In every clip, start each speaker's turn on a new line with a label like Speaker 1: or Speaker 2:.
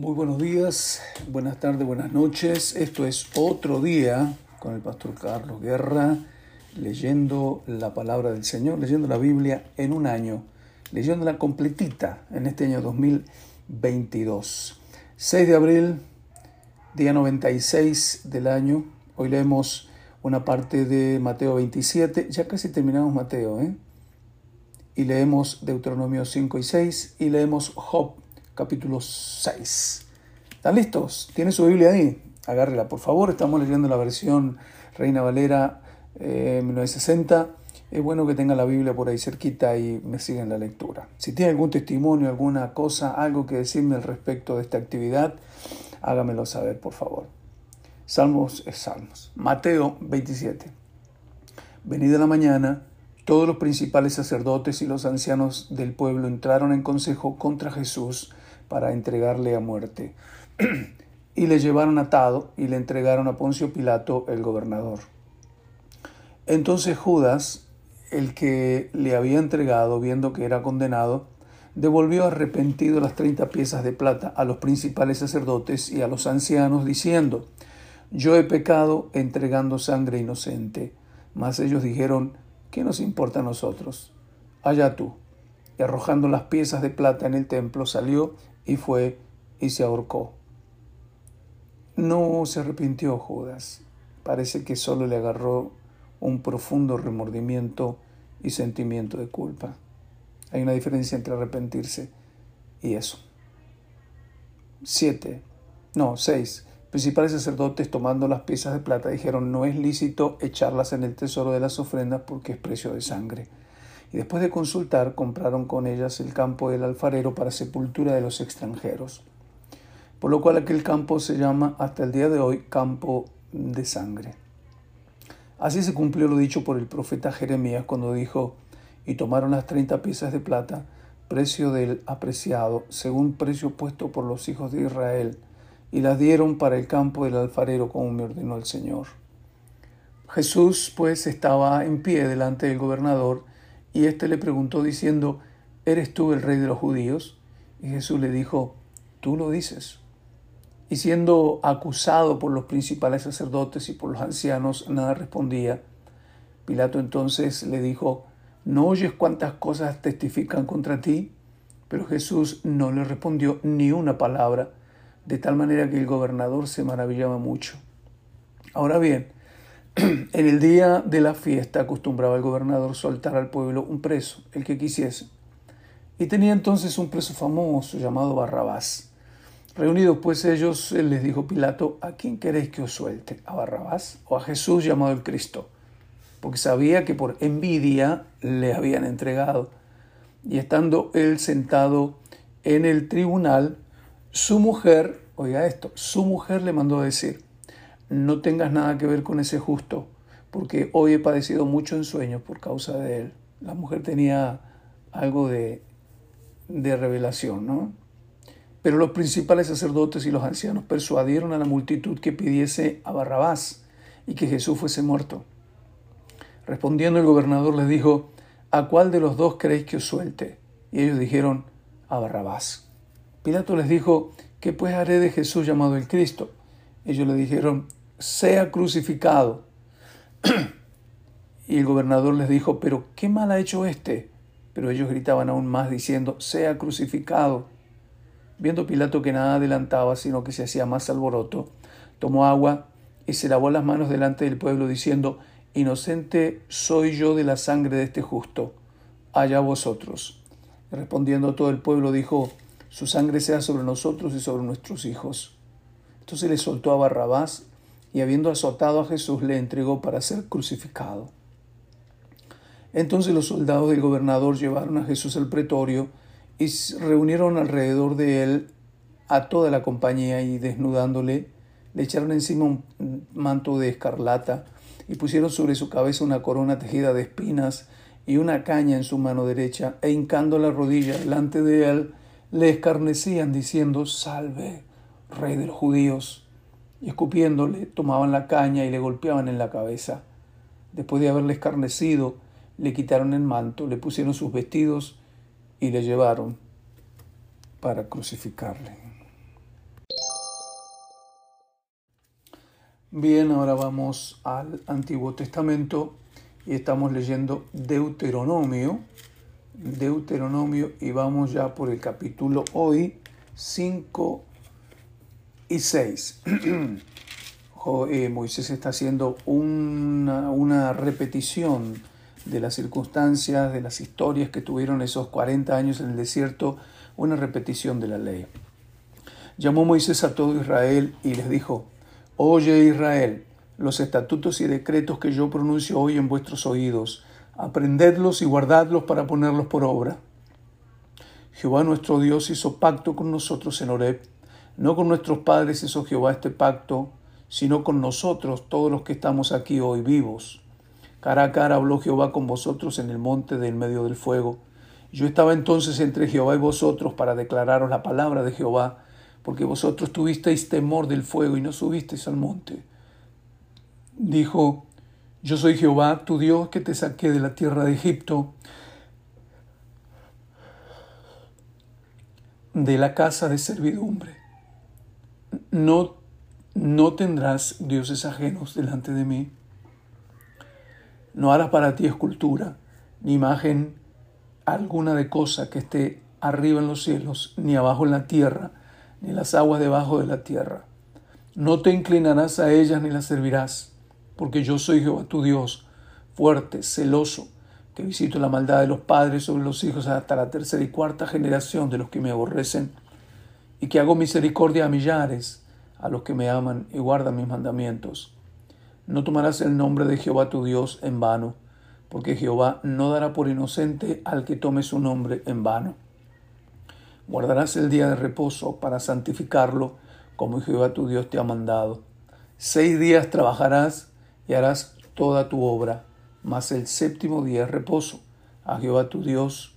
Speaker 1: Muy buenos días, buenas tardes, buenas noches. Esto es otro día con el pastor Carlos Guerra, leyendo la palabra del Señor, leyendo la Biblia en un año, leyéndola completita en este año 2022. 6 de abril, día 96 del año. Hoy leemos una parte de Mateo 27, ya casi terminamos Mateo, ¿eh? Y leemos Deuteronomio 5 y 6 y leemos Job capítulo 6. ¿Están listos? ¿Tiene su Biblia ahí? Agárrela, por favor. Estamos leyendo la versión Reina Valera 1960. Eh, es bueno que tenga la Biblia por ahí cerquita y me sigan la lectura. Si tiene algún testimonio, alguna cosa, algo que decirme al respecto de esta actividad, hágamelo saber, por favor. Salmos es Salmos. Mateo 27. Venida la mañana, todos los principales sacerdotes y los ancianos del pueblo entraron en consejo contra Jesús para entregarle a muerte. y le llevaron atado y le entregaron a Poncio Pilato, el gobernador. Entonces Judas, el que le había entregado, viendo que era condenado, devolvió arrepentido las treinta piezas de plata a los principales sacerdotes y a los ancianos, diciendo, Yo he pecado entregando sangre inocente. Mas ellos dijeron, ¿qué nos importa a nosotros? Allá tú. Y arrojando las piezas de plata en el templo, salió y fue y se ahorcó. No se arrepintió Judas. Parece que solo le agarró un profundo remordimiento y sentimiento de culpa. Hay una diferencia entre arrepentirse y eso. Siete, no, seis. Principales sacerdotes tomando las piezas de plata dijeron no es lícito echarlas en el tesoro de las ofrendas porque es precio de sangre y después de consultar compraron con ellas el campo del alfarero para sepultura de los extranjeros, por lo cual aquel campo se llama hasta el día de hoy campo de sangre. Así se cumplió lo dicho por el profeta Jeremías cuando dijo, y tomaron las treinta piezas de plata, precio del apreciado, según precio puesto por los hijos de Israel, y las dieron para el campo del alfarero como me ordenó el Señor. Jesús pues estaba en pie delante del gobernador, y éste le preguntó diciendo, ¿eres tú el rey de los judíos? Y Jesús le dijo, tú lo dices. Y siendo acusado por los principales sacerdotes y por los ancianos, nada respondía. Pilato entonces le dijo, ¿no oyes cuántas cosas testifican contra ti? Pero Jesús no le respondió ni una palabra, de tal manera que el gobernador se maravillaba mucho. Ahora bien, en el día de la fiesta acostumbraba el gobernador soltar al pueblo un preso, el que quisiese. Y tenía entonces un preso famoso llamado Barrabás. Reunidos pues ellos, él les dijo Pilato, ¿a quién queréis que os suelte? ¿A Barrabás o a Jesús llamado el Cristo? Porque sabía que por envidia le habían entregado. Y estando él sentado en el tribunal, su mujer, oiga esto, su mujer le mandó decir, no tengas nada que ver con ese justo, porque hoy he padecido mucho en sueños por causa de él. La mujer tenía algo de, de revelación, ¿no? Pero los principales sacerdotes y los ancianos persuadieron a la multitud que pidiese a Barrabás y que Jesús fuese muerto. Respondiendo el gobernador les dijo, ¿a cuál de los dos queréis que os suelte? Y ellos dijeron, a Barrabás. Pilato les dijo, ¿qué pues haré de Jesús llamado el Cristo? Ellos le dijeron, sea crucificado. y el gobernador les dijo, pero ¿qué mal ha hecho éste? Pero ellos gritaban aún más diciendo, sea crucificado. Viendo Pilato que nada adelantaba, sino que se hacía más alboroto, tomó agua y se lavó las manos delante del pueblo, diciendo, Inocente soy yo de la sangre de este justo, allá vosotros. Respondiendo todo el pueblo, dijo, Su sangre sea sobre nosotros y sobre nuestros hijos. Entonces le soltó a Barrabás y habiendo azotado a Jesús le entregó para ser crucificado. Entonces los soldados del gobernador llevaron a Jesús al pretorio y reunieron alrededor de él a toda la compañía y desnudándole le echaron encima un manto de escarlata y pusieron sobre su cabeza una corona tejida de espinas y una caña en su mano derecha e hincando la rodilla delante de él le escarnecían diciendo Salve, rey de los judíos y escupiéndole, tomaban la caña y le golpeaban en la cabeza. Después de haberle escarnecido, le quitaron el manto, le pusieron sus vestidos y le llevaron para crucificarle. Bien, ahora vamos al Antiguo Testamento y estamos leyendo Deuteronomio. Deuteronomio y vamos ya por el capítulo hoy 5 y 6. Eh, Moisés está haciendo una, repetición de las circunstancias, de las historias que tuvieron esos 40 años en el desierto, una repetición de la ley. Llamó Moisés a todo Israel y les dijo, Oye Israel, los estatutos y decretos que yo pronuncio hoy en vuestros oídos, aprendedlos y guardadlos para ponerlos por obra. Jehová nuestro Dios hizo pacto con nosotros en Horeb. No con nuestros padres hizo Jehová este pacto, sino con nosotros, todos los que estamos aquí hoy vivos. Cara a cara habló Jehová con vosotros en el monte del medio del fuego. Yo estaba entonces entre Jehová y vosotros para declararos la palabra de Jehová porque vosotros tuvisteis temor del fuego y no subisteis al monte. Dijo, yo soy Jehová, tu Dios, que te saqué de la tierra de Egipto, de la casa de servidumbre. No, no tendrás dioses ajenos delante de mí. No harás para ti escultura, ni imagen alguna de cosa que esté arriba en los cielos, ni abajo en la tierra, ni las aguas debajo de la tierra. No te inclinarás a ellas ni las servirás, porque yo soy Jehová tu Dios, fuerte, celoso, que visito la maldad de los padres sobre los hijos hasta la tercera y cuarta generación de los que me aborrecen, y que hago misericordia a millares, a los que me aman y guardan mis mandamientos. No tomarás el nombre de Jehová tu Dios en vano, porque Jehová no dará por inocente al que tome su nombre en vano. Guardarás el día de reposo para santificarlo, como Jehová tu Dios te ha mandado. Seis días trabajarás y harás toda tu obra, mas el séptimo día es reposo. A Jehová tu Dios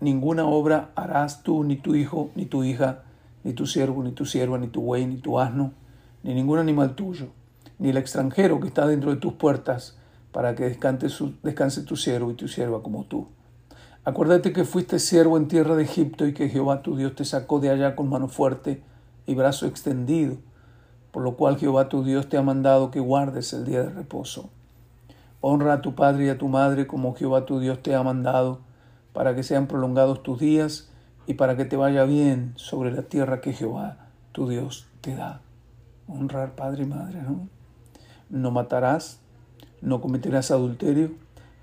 Speaker 1: ninguna obra harás tú, ni tu hijo, ni tu hija, ni tu siervo, ni tu sierva, ni tu buey, ni tu asno, ni ningún animal tuyo, ni el extranjero que está dentro de tus puertas, para que descanse, descanse tu siervo y tu sierva como tú. Acuérdate que fuiste siervo en tierra de Egipto y que Jehová tu Dios te sacó de allá con mano fuerte y brazo extendido, por lo cual Jehová tu Dios te ha mandado que guardes el día de reposo. Honra a tu padre y a tu madre como Jehová tu Dios te ha mandado, para que sean prolongados tus días y para que te vaya bien sobre la tierra que Jehová tu Dios te da. Honrar padre y madre, ¿no? No matarás, no cometerás adulterio,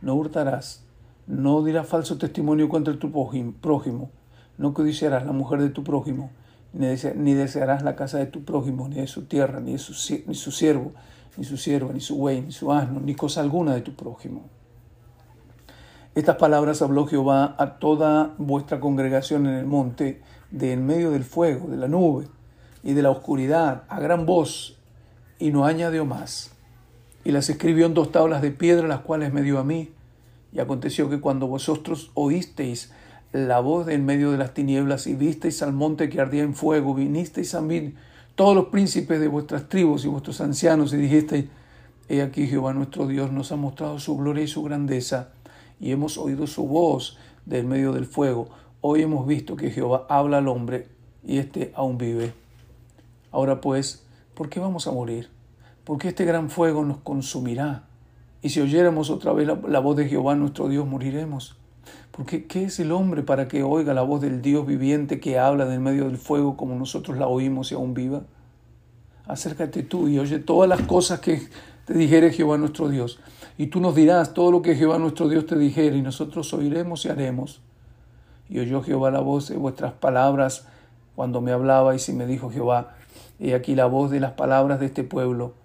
Speaker 1: no hurtarás no dirás falso testimonio contra tu prójimo, no codiciarás la mujer de tu prójimo, ni desearás la casa de tu prójimo, ni de su tierra, ni, de su, ni su siervo, ni su sierva, ni su buey, ni su asno, ni cosa alguna de tu prójimo. Estas palabras habló Jehová a toda vuestra congregación en el monte, de en medio del fuego, de la nube y de la oscuridad, a gran voz, y no añadió más. Y las escribió en dos tablas de piedra, las cuales me dio a mí, y aconteció que cuando vosotros oísteis la voz en medio de las tinieblas y visteis al monte que ardía en fuego, vinisteis a mí todos los príncipes de vuestras tribus y vuestros ancianos y dijisteis, He aquí Jehová nuestro Dios nos ha mostrado su gloria y su grandeza, y hemos oído su voz del medio del fuego. Hoy hemos visto que Jehová habla al hombre y éste aún vive. Ahora pues, ¿por qué vamos a morir? Porque este gran fuego nos consumirá y si oyéramos otra vez la, voz de Jehová nuestro Dios, moriremos. Porque ¿qué es el hombre para que oiga la voz del Dios viviente que habla en medio del fuego como nosotros la oímos y aún viva? Acércate tú y oye todas las cosas que te dijere Jehová nuestro Dios. Y tú nos dirás todo lo que Jehová nuestro Dios te dijere y nosotros oiremos y haremos. Y oyó Jehová la voz de vuestras palabras cuando me hablaba y me dijo Jehová, he aquí la voz de las palabras de este pueblo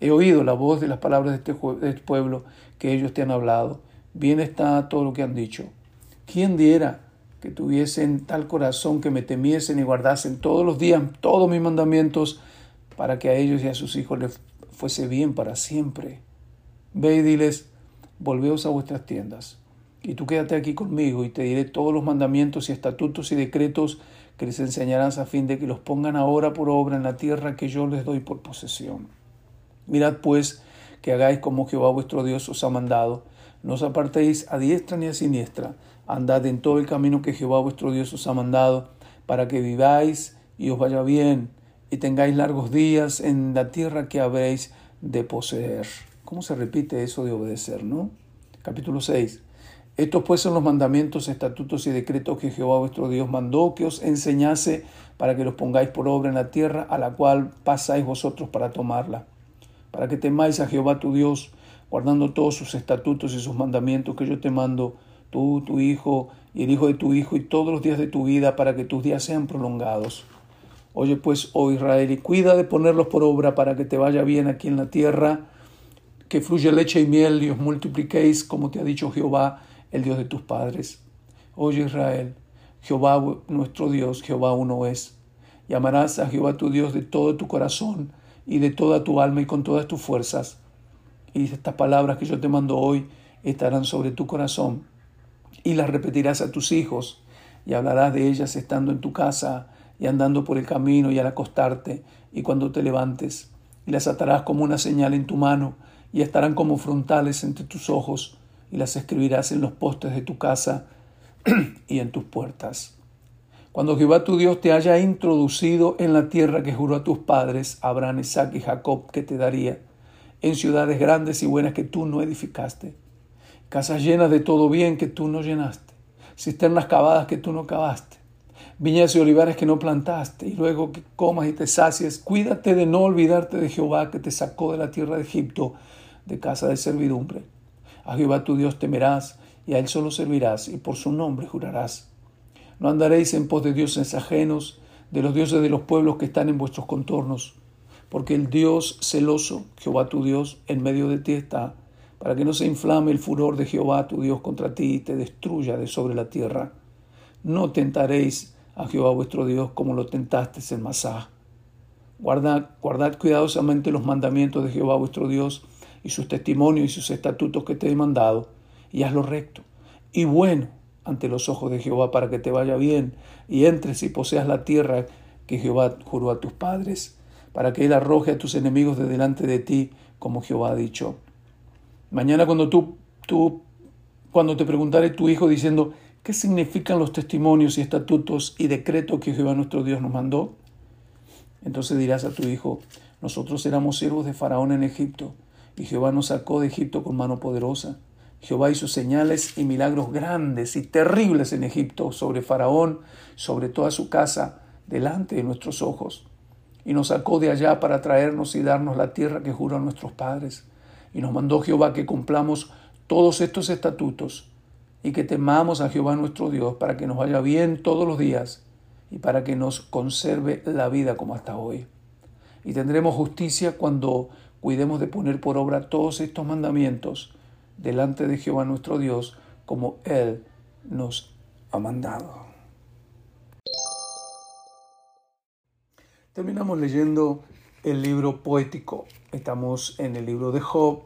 Speaker 1: He oído la voz de las palabras de este, este, pueblo que ellos te han hablado. Bien está todo lo que han dicho. ¿Quién diera que tuviesen tal corazón que me temiesen y guardasen todos los días todos mis mandamientos para que a ellos y a sus hijos les fuese bien para siempre? Ve y diles, volveos a vuestras tiendas. Y tú quédate aquí conmigo y te diré todos los mandamientos y estatutos y decretos que les enseñarás a fin de que los pongan ahora por obra en la tierra que yo les doy por posesión. Mirad pues que hagáis como Jehová vuestro Dios os ha mandado. No os apartéis a diestra ni a siniestra. Andad en todo el camino que Jehová vuestro Dios os ha mandado, para que viváis y os vaya bien, y tengáis largos días en la tierra que habréis de poseer. ¿Cómo se repite eso de obedecer, no? Capítulo 6. Estos pues son los mandamientos, estatutos y decretos que Jehová vuestro Dios mandó que os enseñase para que los pongáis por obra en la tierra a la cual pasáis vosotros para tomarla, para que temáis a Jehová tu Dios, guardando todos sus estatutos y sus mandamientos que yo te mando, tú, tu hijo y el hijo de tu hijo y todos los días de tu vida, para que tus días sean prolongados. Oye pues, oh Israel, y cuida de ponerlos por obra para que te vaya bien aquí en la tierra, que fluya leche y miel y os multipliquéis, como te ha dicho Jehová, el Dios de tus padres. Oye Israel, Jehová nuestro Dios, Jehová uno es. Llamarás a Jehová tu Dios de todo tu corazón y de toda tu alma y con todas tus fuerzas. Y estas palabras que yo te mando hoy estarán sobre tu corazón y las repetirás a tus hijos y hablarás de ellas estando en tu casa y andando por el camino y al acostarte y cuando te levantes, y las atarás como una señal en tu mano y estarán como frontales entre tus ojos y las escribirás en los postes de tu casa y en tus puertas. Cuando Jehová tu Dios te haya introducido en la tierra que juró a tus padres, Abraham, Isaac y Jacob, que te daría, en ciudades grandes y buenas que tú no edificaste, casas llenas de todo bien que tú no llenaste, cisternas cavadas que tú no cavaste, viñas y olivares que no plantaste, y luego que comas y te sacies, cuídate de no olvidarte de Jehová que te sacó de la tierra de Egipto, de casa de servidumbre. A Jehová tu Dios temerás, y a él solo servirás, y por su nombre jurarás. No andaréis en pos de dioses ajenos, de los dioses de los pueblos que están en vuestros contornos, porque el Dios celoso, Jehová tu Dios, en medio de ti está, para que no se inflame el furor de Jehová tu Dios contra ti y te destruya de sobre la tierra. No tentaréis a Jehová vuestro Dios como lo tentaste en Masá. Guardad, guardad cuidadosamente los mandamientos de Jehová vuestro Dios y sus testimonios y sus estatutos que te he mandado, y hazlo recto y bueno ante los ojos de Jehová para que te vaya bien y entres y poseas la tierra que Jehová juró a tus padres, para que Él arroje a tus enemigos de delante de ti, como Jehová ha dicho. Mañana cuando tú, tú cuando te preguntare tu hijo diciendo, ¿qué significan los testimonios y estatutos y decretos que Jehová nuestro Dios nos mandó? Entonces dirás a tu hijo, nosotros éramos siervos de Faraón en Egipto, y Jehová nos sacó de Egipto con mano poderosa. Jehová hizo señales y milagros grandes y terribles en Egipto sobre Faraón, sobre toda su casa, delante de nuestros ojos. Y nos sacó de allá para traernos y darnos la tierra que juró a nuestros padres. Y nos mandó Jehová que cumplamos todos estos estatutos y que temamos a Jehová nuestro Dios para que nos vaya bien todos los días y para que nos conserve la vida como hasta hoy. Y tendremos justicia cuando cuidemos de poner por obra todos estos mandamientos delante de Jehová nuestro Dios, como Él nos ha mandado. Terminamos leyendo el libro poético. Estamos en el libro de Job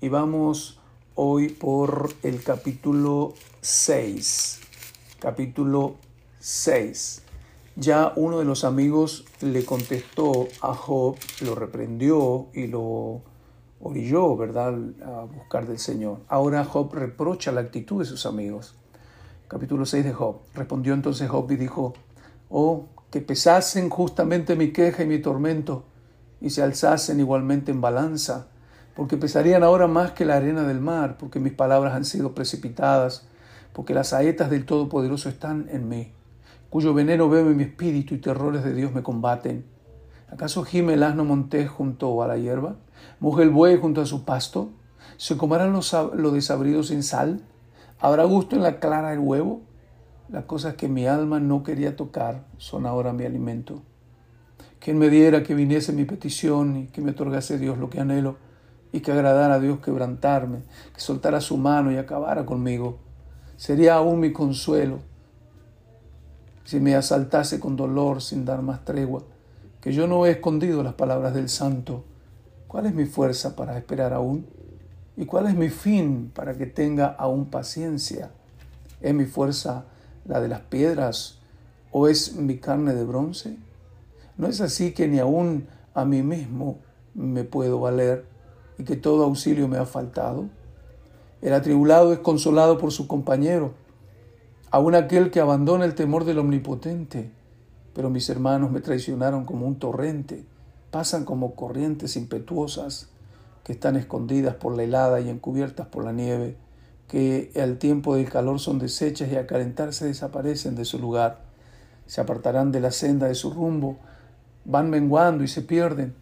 Speaker 1: y vamos hoy por el capítulo 6. Capítulo 6. Ya uno de los amigos le contestó a Job, lo reprendió y lo orilló, ¿verdad?, a buscar del Señor. Ahora Job reprocha la actitud de sus amigos. Capítulo 6 de Job. Respondió entonces Job y dijo, oh, que pesasen justamente mi queja y mi tormento y se alzasen igualmente en balanza, porque pesarían ahora más que la arena del mar, porque mis palabras han sido precipitadas, porque las saetas del Todopoderoso están en mí cuyo veneno bebe mi espíritu y terrores de Dios me combaten. ¿Acaso gime el asno montés junto a la hierba? ¿Muge el buey junto a su pasto? ¿Se comerán los, los desabridos sin sal? ¿Habrá gusto en la clara del huevo? Las cosas que mi alma no quería tocar son ahora mi alimento. Quien me diera que viniese mi petición y que me otorgase Dios lo que anhelo y que agradara a Dios quebrantarme, que soltara su mano y acabara conmigo. Sería aún mi consuelo si me asaltase con dolor sin dar más tregua, que yo no he escondido las palabras del santo, ¿cuál es mi fuerza para esperar aún? ¿Y cuál es mi fin para que tenga aún paciencia? ¿Es mi fuerza la de las piedras o es mi carne de bronce? ¿No es así que ni aún a mí mismo me puedo valer y que todo auxilio me ha faltado? El atribulado es consolado por su compañero, aun aquel que abandona el temor del Omnipotente pero mis hermanos me traicionaron como un torrente, pasan como corrientes impetuosas que están escondidas por la helada y encubiertas por la nieve, que al tiempo del calor son deshechas y al calentarse desaparecen de su lugar. Se apartarán de la senda de su rumbo, van menguando y se pierden.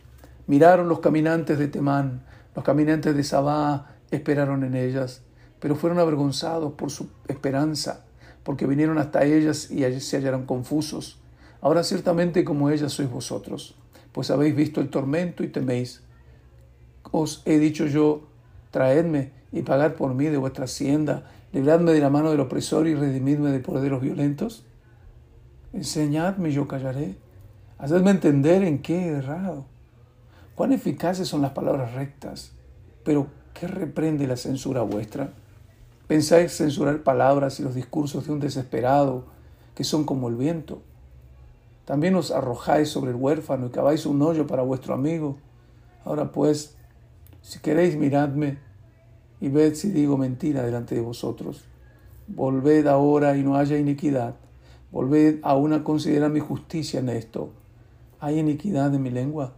Speaker 1: Miraron los caminantes de Temán, los caminantes de Sabá esperaron en ellas, pero fueron avergonzados por su esperanza, porque vinieron hasta ellas y allí se hallaron confusos. Ahora ciertamente como ellas sois vosotros, pues habéis visto el tormento y teméis. Os he dicho yo, traedme y pagad por mí de vuestra hacienda, libradme de la mano del opresor y redimidme de los violentos. Enseñadme y yo callaré. Hacedme entender en qué he errado. Cuán eficaces son las palabras rectas, pero ¿qué reprende la censura vuestra? ¿Pensáis censurar palabras y los discursos de un desesperado que son como el viento? También os arrojáis sobre el huérfano y caváis un hoyo para vuestro amigo. Ahora pues, si queréis, miradme y ved si digo mentira delante de vosotros. Volved ahora y no haya iniquidad. Volved aún a considerar mi justicia en esto. ¿Hay iniquidad en mi lengua?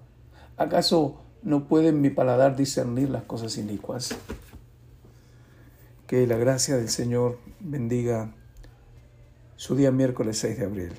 Speaker 1: ¿Acaso no puede mi paladar discernir las cosas inicuas? Que la gracia del Señor bendiga su día miércoles 6 de abril.